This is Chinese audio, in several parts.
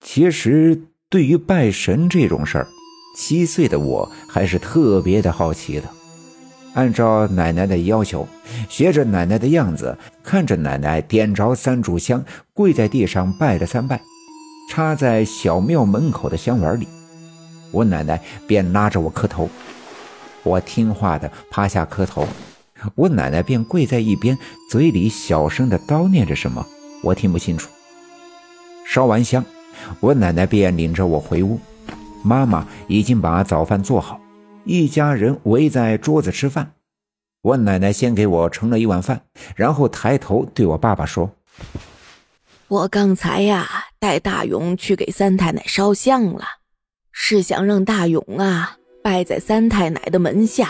其实，对于拜神这种事儿，七岁的我还是特别的好奇的。按照奶奶的要求，学着奶奶的样子，看着奶奶点着三炷香，跪在地上拜了三拜，插在小庙门口的香碗里，我奶奶便拉着我磕头。我听话的趴下磕头，我奶奶便跪在一边，嘴里小声的叨念着什么，我听不清楚。烧完香。我奶奶便领着我回屋，妈妈已经把早饭做好，一家人围在桌子吃饭。我奶奶先给我盛了一碗饭，然后抬头对我爸爸说：“我刚才呀带大勇去给三太奶烧香了，是想让大勇啊拜在三太奶的门下，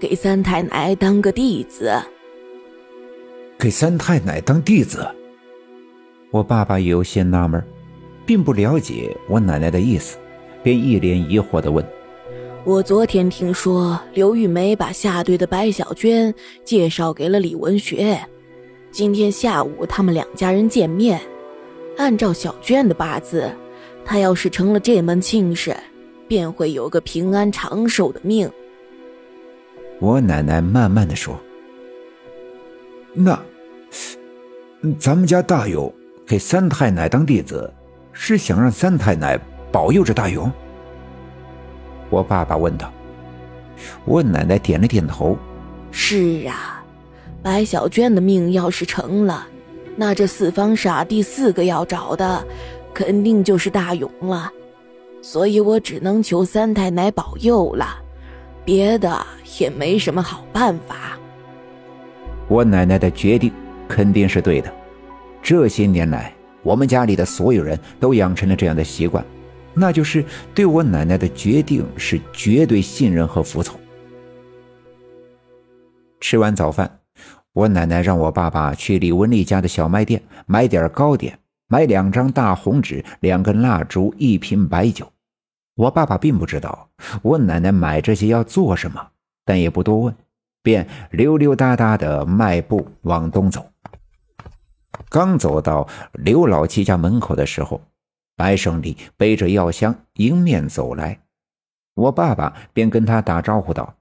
给三太奶当个弟子。给三太奶当弟子？”我爸爸有些纳闷。并不了解我奶奶的意思，便一脸疑惑地问：“我昨天听说刘玉梅把下队的白小娟介绍给了李文学，今天下午他们两家人见面。按照小娟的八字，她要是成了这门亲事，便会有个平安长寿的命。”我奶奶慢慢的说：“那，咱们家大勇给三太奶当弟子。”是想让三太奶保佑着大勇？我爸爸问道。我奶奶点了点头。是啊，白小娟的命要是成了，那这四方煞第四个要找的，肯定就是大勇了。所以我只能求三太奶保佑了，别的也没什么好办法。我奶奶的决定肯定是对的。这些年来。我们家里的所有人都养成了这样的习惯，那就是对我奶奶的决定是绝对信任和服从。吃完早饭，我奶奶让我爸爸去李文丽家的小卖店买点糕点，买两张大红纸、两根蜡烛、一瓶白酒。我爸爸并不知道我奶奶买这些要做什么，但也不多问，便溜溜达达的迈步往东走。刚走到刘老七家门口的时候，白胜利背着药箱迎面走来，我爸爸便跟他打招呼道：“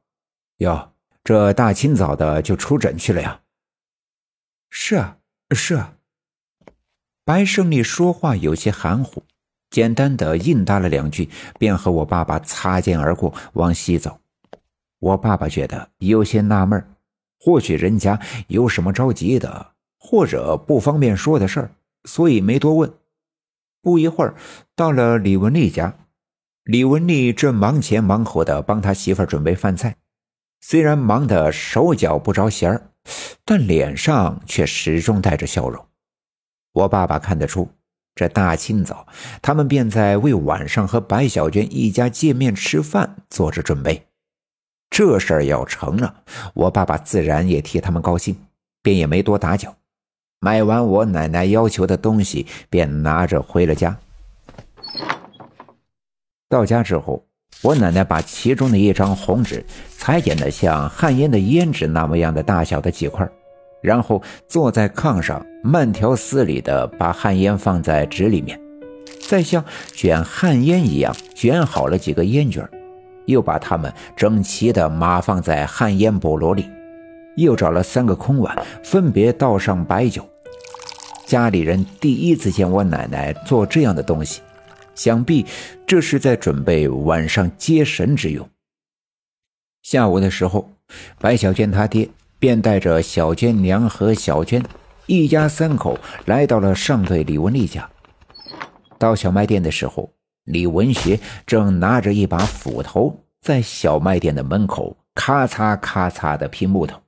哟，这大清早的就出诊去了呀？”“是啊，是啊。”白胜利说话有些含糊，简单的应答了两句，便和我爸爸擦肩而过，往西走。我爸爸觉得有些纳闷，或许人家有什么着急的。或者不方便说的事儿，所以没多问。不一会儿，到了李文丽家，李文丽正忙前忙后的帮他媳妇儿准备饭菜，虽然忙得手脚不着闲儿，但脸上却始终带着笑容。我爸爸看得出，这大清早，他们便在为晚上和白小娟一家见面吃饭做着准备。这事儿要成了，我爸爸自然也替他们高兴，便也没多打搅。买完我奶奶要求的东西，便拿着回了家。到家之后，我奶奶把其中的一张红纸裁剪的像旱烟的烟纸那么样的大小的几块，然后坐在炕上，慢条斯理的把旱烟放在纸里面，再像卷旱烟一样卷好了几个烟卷，又把它们整齐的码放在旱烟菠萝里，又找了三个空碗，分别倒上白酒。家里人第一次见我奶奶做这样的东西，想必这是在准备晚上接神之用。下午的时候，白小娟她爹便带着小娟娘和小娟一家三口来到了上队李文丽家。到小卖店的时候，李文学正拿着一把斧头在小卖店的门口咔嚓咔嚓的劈木头。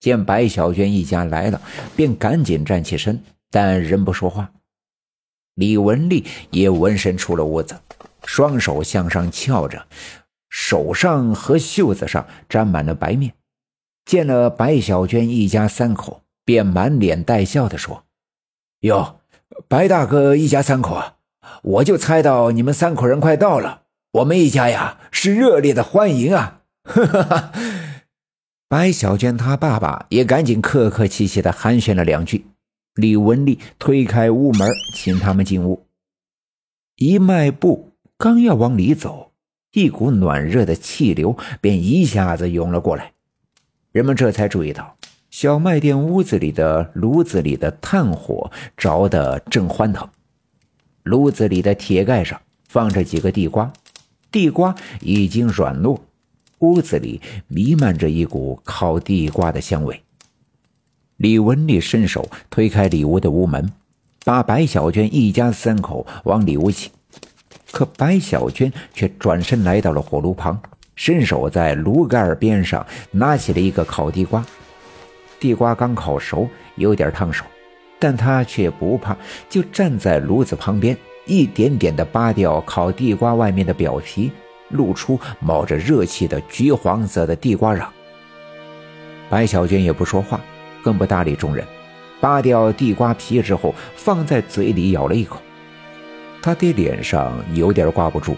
见白小娟一家来了，便赶紧站起身，但仍不说话。李文丽也闻声出了屋子，双手向上翘着，手上和袖子上沾满了白面。见了白小娟一家三口，便满脸带笑的说：“哟，白大哥一家三口啊，我就猜到你们三口人快到了，我们一家呀是热烈的欢迎啊！”哈哈哈。白小娟她爸爸也赶紧客客气气的寒暄了两句。李文丽推开屋门，请他们进屋。一迈步，刚要往里走，一股暖热的气流便一下子涌了过来。人们这才注意到，小卖店屋子里的炉子里的炭火着得正欢腾，炉子里的铁盖上放着几个地瓜，地瓜已经软糯，屋子里弥漫着一股烤地瓜的香味。李文丽伸手推开里屋的屋门。把白小娟一家三口往里屋请，可白小娟却转身来到了火炉旁，伸手在炉盖边上拿起了一个烤地瓜。地瓜刚烤熟，有点烫手，但她却不怕，就站在炉子旁边，一点点地扒掉烤地瓜外面的表皮，露出冒着热气的橘黄色的地瓜瓤。白小娟也不说话，更不搭理众人。扒掉地瓜皮之后，放在嘴里咬了一口。他的脸上有点挂不住。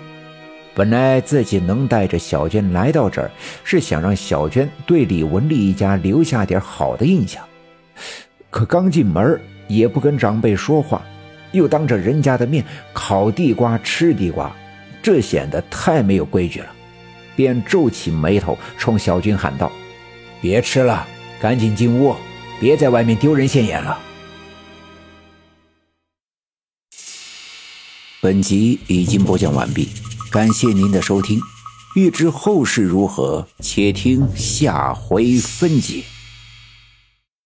本来自己能带着小娟来到这儿，是想让小娟对李文丽一家留下点好的印象。可刚进门，也不跟长辈说话，又当着人家的面烤地瓜吃地瓜，这显得太没有规矩了。便皱起眉头，冲小军喊道：“别吃了，赶紧进屋。”别在外面丢人现眼了。本集已经播讲完毕，感谢您的收听。欲知后事如何，且听下回分解。